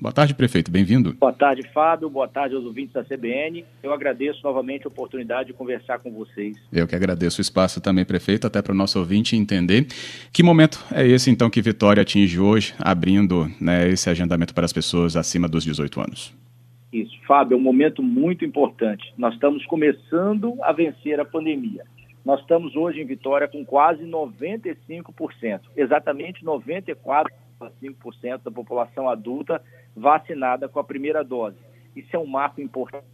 Boa tarde, prefeito. Bem-vindo. Boa tarde, Fábio. Boa tarde aos ouvintes da CBN. Eu agradeço novamente a oportunidade de conversar com vocês. Eu que agradeço o espaço também, prefeito, até para o nosso ouvinte entender que momento é esse, então, que Vitória atinge hoje, abrindo né, esse agendamento para as pessoas acima dos 18 anos. Isso, Fábio, é um momento muito importante. Nós estamos começando a vencer a pandemia. Nós estamos hoje em Vitória com quase 95%, exatamente 94,5% da população adulta vacinada com a primeira dose. Isso é um marco importante.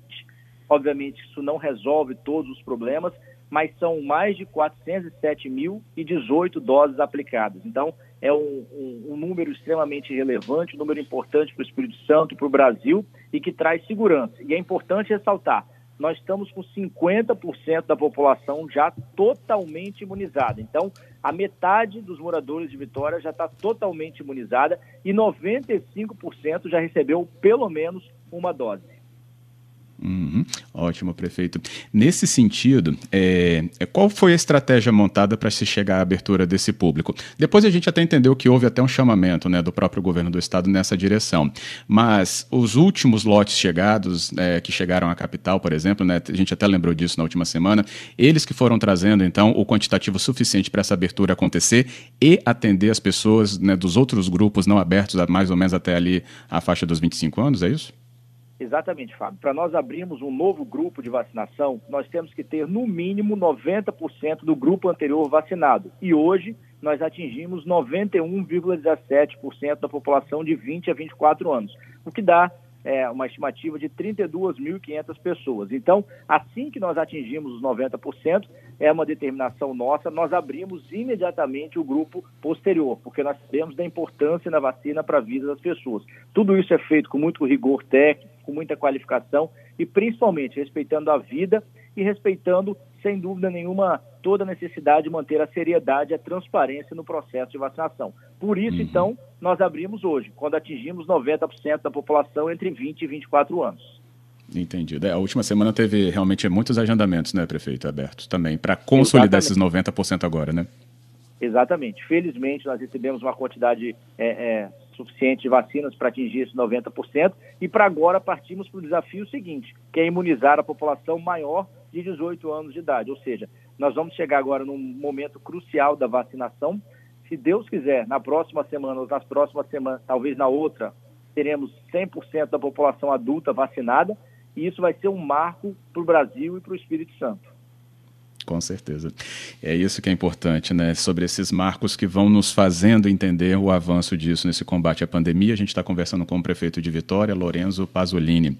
Obviamente, isso não resolve todos os problemas, mas são mais de 407.018 doses aplicadas. Então, é um, um, um, número extremamente relevante, um número importante para o Espírito Santo, para o Brasil e que traz segurança. E é importante ressaltar: nós estamos com 50% da população já totalmente imunizada. Então, a metade dos moradores de Vitória já está totalmente imunizada e 95% já recebeu pelo menos uma dose. Uhum. Ótimo, prefeito. Nesse sentido, é, é qual foi a estratégia montada para se chegar à abertura desse público? Depois a gente até entendeu que houve até um chamamento né, do próprio governo do estado nessa direção. Mas os últimos lotes chegados, é, que chegaram à capital, por exemplo, né, a gente até lembrou disso na última semana, eles que foram trazendo, então, o quantitativo suficiente para essa abertura acontecer e atender as pessoas né, dos outros grupos não abertos, mais ou menos até ali a faixa dos 25 anos, é isso? Exatamente, Fábio. Para nós abrirmos um novo grupo de vacinação, nós temos que ter no mínimo 90% do grupo anterior vacinado. E hoje nós atingimos 91,17% da população de 20 a 24 anos, o que dá é, uma estimativa de 32.500 pessoas. Então, assim que nós atingimos os 90%, é uma determinação nossa, nós abrimos imediatamente o grupo posterior, porque nós sabemos da importância da vacina para a vida das pessoas. Tudo isso é feito com muito rigor técnico, com muita qualificação e principalmente respeitando a vida e respeitando, sem dúvida nenhuma, toda a necessidade de manter a seriedade e a transparência no processo de vacinação. Por isso, uhum. então, nós abrimos hoje, quando atingimos 90% da população entre 20 e 24 anos. Entendido. É, a última semana teve realmente muitos agendamentos, né, prefeito, abertos também, para consolidar Exatamente. esses 90% agora, né? Exatamente. Felizmente, nós recebemos uma quantidade é, é, suficiente de vacinas para atingir esses 90%, e para agora partimos para o desafio seguinte, que é imunizar a população maior de 18 anos de idade. Ou seja, nós vamos chegar agora num momento crucial da vacinação. Se Deus quiser, na próxima semana ou nas próximas semanas, talvez na outra, teremos 100% da população adulta vacinada, e isso vai ser um marco para o Brasil e para o Espírito Santo. Com certeza. É isso que é importante, né? Sobre esses marcos que vão nos fazendo entender o avanço disso nesse combate à pandemia. A gente está conversando com o prefeito de Vitória, Lorenzo Pasolini.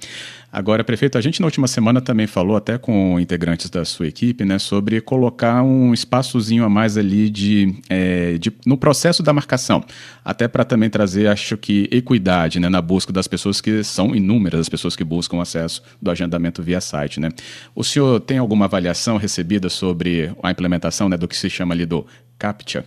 Agora, prefeito, a gente na última semana também falou, até com integrantes da sua equipe, né, sobre colocar um espaçozinho a mais ali de, é, de no processo da marcação. Até para também trazer, acho que, equidade né, na busca das pessoas que são inúmeras, as pessoas que buscam acesso do agendamento via site. Né? O senhor tem alguma avaliação recebida sobre a implementação né, do que se chama ali do CAPTCHA?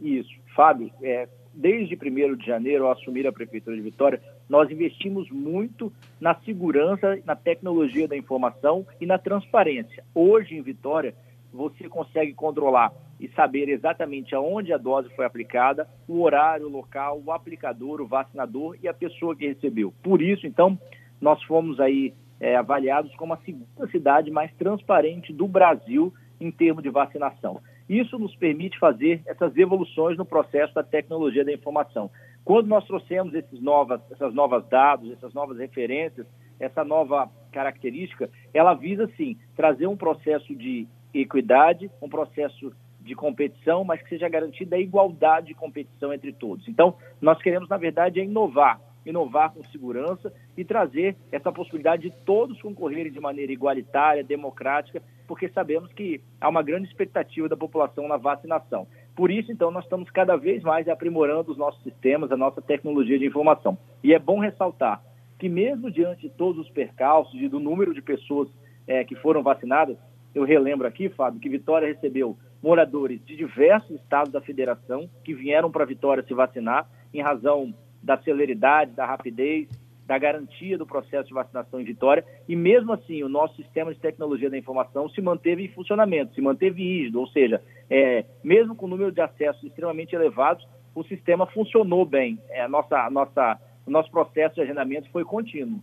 Isso. Fábio, é, desde 1 de janeiro, ao assumir a Prefeitura de Vitória, nós investimos muito na segurança, na tecnologia da informação e na transparência. Hoje, em Vitória, você consegue controlar e saber exatamente aonde a dose foi aplicada, o horário, o local, o aplicador, o vacinador e a pessoa que recebeu. Por isso, então, nós fomos aí é, avaliados como a segunda cidade mais transparente do Brasil em termos de vacinação. Isso nos permite fazer essas evoluções no processo da tecnologia da informação. Quando nós trouxemos esses novas, essas novas dados, essas novas referências, essa nova característica, ela visa sim trazer um processo de equidade, um processo de competição, mas que seja garantida a igualdade de competição entre todos. Então, nós queremos, na verdade, é inovar, inovar com segurança e trazer essa possibilidade de todos concorrerem de maneira igualitária, democrática, porque sabemos que há uma grande expectativa da população na vacinação. Por isso, então, nós estamos cada vez mais aprimorando os nossos sistemas, a nossa tecnologia de informação. E é bom ressaltar que, mesmo diante de todos os percalços e do número de pessoas é, que foram vacinadas, eu relembro aqui, Fábio, que Vitória recebeu moradores de diversos estados da federação que vieram para Vitória se vacinar em razão da celeridade, da rapidez da garantia do processo de vacinação em Vitória, e mesmo assim o nosso sistema de tecnologia da informação se manteve em funcionamento, se manteve rígido, ou seja, é, mesmo com o número de acessos extremamente elevados, o sistema funcionou bem. É, nossa, nossa, o nosso processo de agendamento foi contínuo.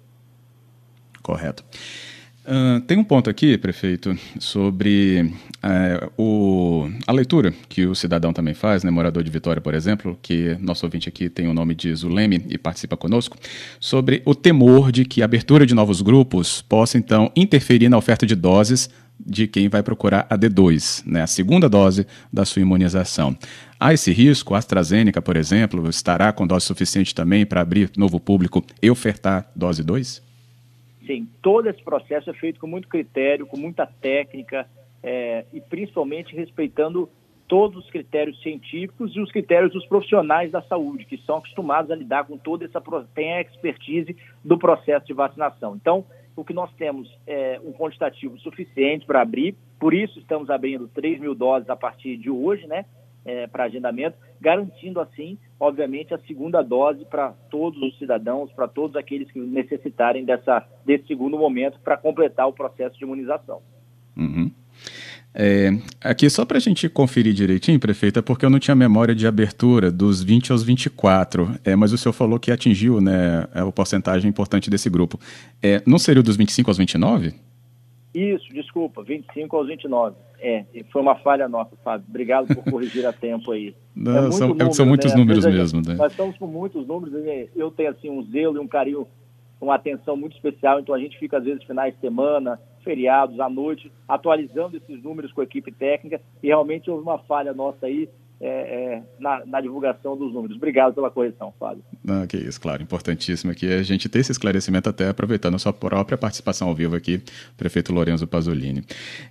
Correto. Tem um ponto aqui, prefeito, sobre uh, o, a leitura que o cidadão também faz, né, morador de Vitória, por exemplo, que nosso ouvinte aqui tem o nome de Zuleme e participa conosco, sobre o temor de que a abertura de novos grupos possa, então, interferir na oferta de doses de quem vai procurar a D2, né, a segunda dose da sua imunização. Há esse risco? A AstraZeneca, por exemplo, estará com dose suficiente também para abrir novo público e ofertar dose 2? Sim, todo esse processo é feito com muito critério, com muita técnica é, e principalmente respeitando todos os critérios científicos e os critérios dos profissionais da saúde, que são acostumados a lidar com toda essa, tem a expertise do processo de vacinação. Então, o que nós temos é um quantitativo suficiente para abrir, por isso estamos abrindo 3 mil doses a partir de hoje, né? É, para agendamento, garantindo assim, obviamente, a segunda dose para todos os cidadãos, para todos aqueles que necessitarem dessa, desse segundo momento para completar o processo de imunização. Uhum. É, aqui, só para a gente conferir direitinho, prefeita, é porque eu não tinha memória de abertura dos 20 aos 24, é, mas o senhor falou que atingiu né, a é, porcentagem importante desse grupo. É, não seria dos 25 aos 29? Isso, desculpa, 25 aos 29. É, foi uma falha nossa, Fábio. Obrigado por corrigir a tempo aí. Não, é são, número, são, muitos né? números mesmo. Né? Nós estamos com muitos números. Eu tenho assim um zelo e um carinho, uma atenção muito especial. Então a gente fica às vezes finais de semana, feriados, à noite, atualizando esses números com a equipe técnica. E realmente houve uma falha nossa aí é, é, na, na, divulgação dos números. Obrigado pela correção, Fábio. Não, que isso, claro. Importantíssimo aqui a gente ter esse esclarecimento, até aproveitando a sua própria participação ao vivo aqui, prefeito Lorenzo Pasolini.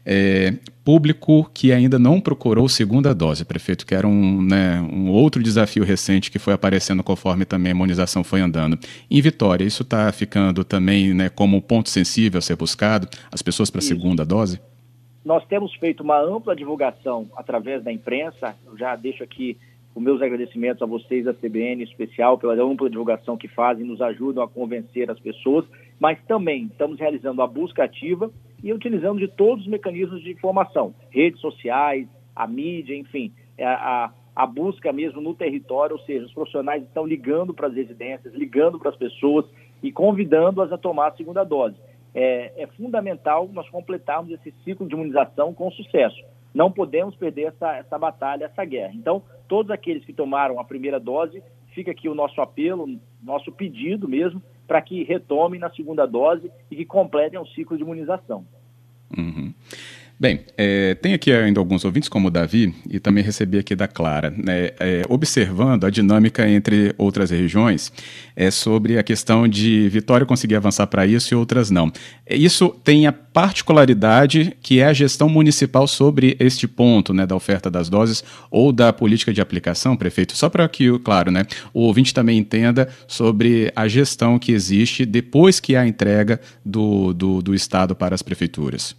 É, público que ainda não procurou segunda dose, prefeito, que era um, né, um outro desafio recente que foi aparecendo conforme também a imunização foi andando. Em Vitória, isso está ficando também né, como um ponto sensível a ser buscado, as pessoas para a segunda dose? Nós temos feito uma ampla divulgação através da imprensa. Eu já deixo aqui os meus agradecimentos a vocês da CBN, em especial, pela ampla divulgação que fazem, nos ajudam a convencer as pessoas, mas também estamos realizando a busca ativa e utilizando de todos os mecanismos de informação, redes sociais, a mídia, enfim, é a, a busca mesmo no território, ou seja, os profissionais estão ligando para as residências, ligando para as pessoas e convidando-as a tomar a segunda dose é, é fundamental nós completarmos esse ciclo de imunização com sucesso. Não podemos perder essa, essa batalha, essa guerra. Então, todos aqueles que tomaram a primeira dose, fica aqui o nosso apelo, nosso pedido mesmo, para que retomem na segunda dose e que completem o ciclo de imunização. Uhum. Bem, é, tem aqui ainda alguns ouvintes, como o Davi, e também recebi aqui da Clara, né, é, observando a dinâmica entre outras regiões, é sobre a questão de Vitória conseguir avançar para isso e outras não. É, isso tem a particularidade que é a gestão municipal sobre este ponto, né, da oferta das doses ou da política de aplicação, prefeito, só para que, claro, né, o ouvinte também entenda sobre a gestão que existe depois que há a entrega do, do, do Estado para as prefeituras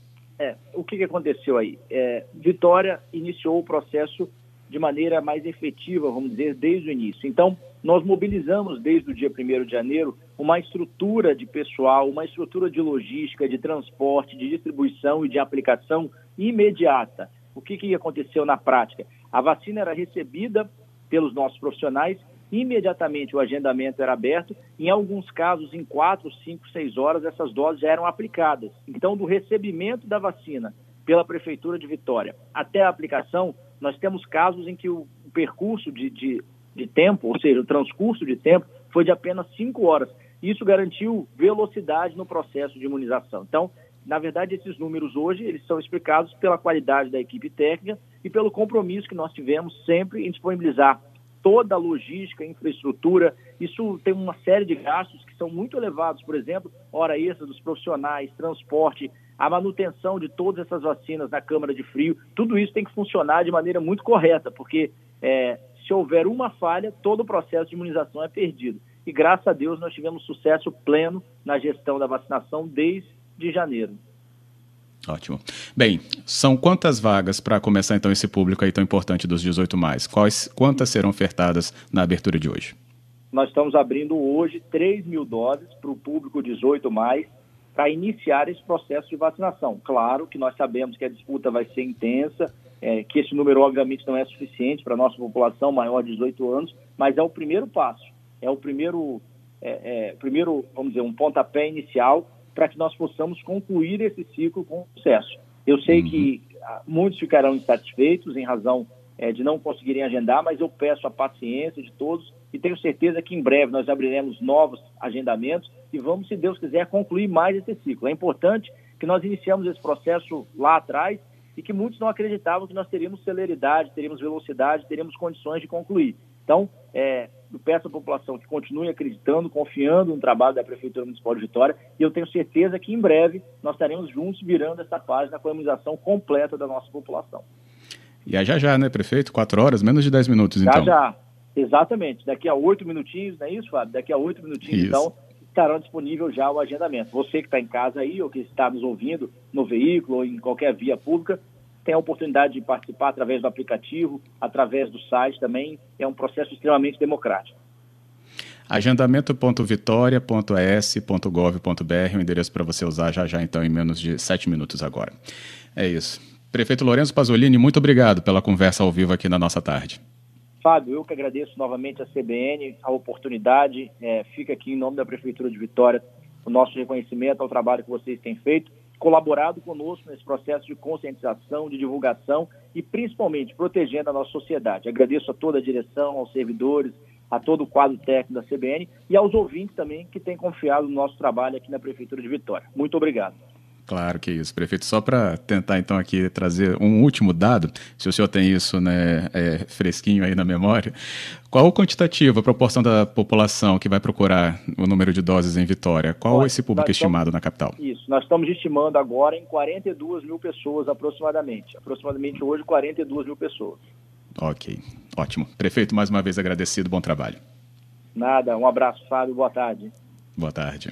o que, que aconteceu aí? É, Vitória iniciou o processo de maneira mais efetiva, vamos dizer, desde o início. Então, nós mobilizamos desde o dia 1 de janeiro uma estrutura de pessoal, uma estrutura de logística, de transporte, de distribuição e de aplicação imediata. O que, que aconteceu na prática? A vacina era recebida pelos nossos profissionais imediatamente o agendamento era aberto. Em alguns casos, em quatro, cinco, seis horas, essas doses já eram aplicadas. Então, do recebimento da vacina pela Prefeitura de Vitória até a aplicação, nós temos casos em que o percurso de, de, de tempo, ou seja, o transcurso de tempo, foi de apenas cinco horas. Isso garantiu velocidade no processo de imunização. Então, na verdade, esses números hoje eles são explicados pela qualidade da equipe técnica e pelo compromisso que nós tivemos sempre em disponibilizar toda a logística, infraestrutura. Isso tem uma série de gastos que são muito elevados, por exemplo, hora extra dos profissionais, transporte, a manutenção de todas essas vacinas na câmara de frio. Tudo isso tem que funcionar de maneira muito correta, porque é, se houver uma falha, todo o processo de imunização é perdido. E graças a Deus nós tivemos sucesso pleno na gestão da vacinação desde janeiro. Ótimo. Bem, são quantas vagas para começar então esse público aí tão importante dos 18 mais? Quais, quantas serão ofertadas na abertura de hoje? nós estamos abrindo hoje 3 mil doses para o público 18 mais, para iniciar esse processo de vacinação. Claro que nós sabemos que a disputa vai ser intensa, é, que esse número obviamente não é suficiente para a nossa população maior de 18 anos, mas é o primeiro passo, é o primeiro, é, é, primeiro vamos dizer, um pontapé inicial para que nós possamos concluir esse ciclo com sucesso. Eu sei uhum. que ah, muitos ficarão insatisfeitos em razão é, de não conseguirem agendar, mas eu peço a paciência de todos e tenho certeza que em breve nós abriremos novos agendamentos e vamos, se Deus quiser, concluir mais esse ciclo. É importante que nós iniciamos esse processo lá atrás e que muitos não acreditavam que nós teríamos celeridade, teríamos velocidade, teríamos condições de concluir. Então, é, eu peço à população que continue acreditando, confiando no trabalho da Prefeitura Municipal de Vitória e eu tenho certeza que em breve nós estaremos juntos virando essa página com a imunização completa da nossa população. E é já já, né, prefeito? Quatro horas, menos de dez minutos, então. Já já, exatamente. Daqui a oito minutinhos, não é isso, Fábio? Daqui a oito minutinhos, isso. então, estará disponível já o agendamento. Você que está em casa aí, ou que está nos ouvindo no veículo ou em qualquer via pública, tem a oportunidade de participar através do aplicativo, através do site também. É um processo extremamente democrático. Agendamento.vitoria.es.gov.br, o endereço para você usar já já, então, em menos de sete minutos agora. É isso. Prefeito Lourenço Pasolini, muito obrigado pela conversa ao vivo aqui na nossa tarde. Fábio, eu que agradeço novamente a CBN, a oportunidade. É, fica aqui em nome da Prefeitura de Vitória o nosso reconhecimento ao trabalho que vocês têm feito, colaborado conosco nesse processo de conscientização, de divulgação e principalmente protegendo a nossa sociedade. Agradeço a toda a direção, aos servidores, a todo o quadro técnico da CBN e aos ouvintes também que têm confiado no nosso trabalho aqui na Prefeitura de Vitória. Muito obrigado. Claro que é isso, prefeito. Só para tentar então aqui trazer um último dado, se o senhor tem isso né, é, fresquinho aí na memória, qual o quantitativo, a proporção da população que vai procurar o número de doses em Vitória? Qual Olha, esse público estimado estamos, na capital? Isso, nós estamos estimando agora em 42 mil pessoas aproximadamente. Aproximadamente hoje 42 mil pessoas. Ok, ótimo. Prefeito, mais uma vez agradecido, bom trabalho. Nada, um abraço, Fábio, boa tarde. Boa tarde.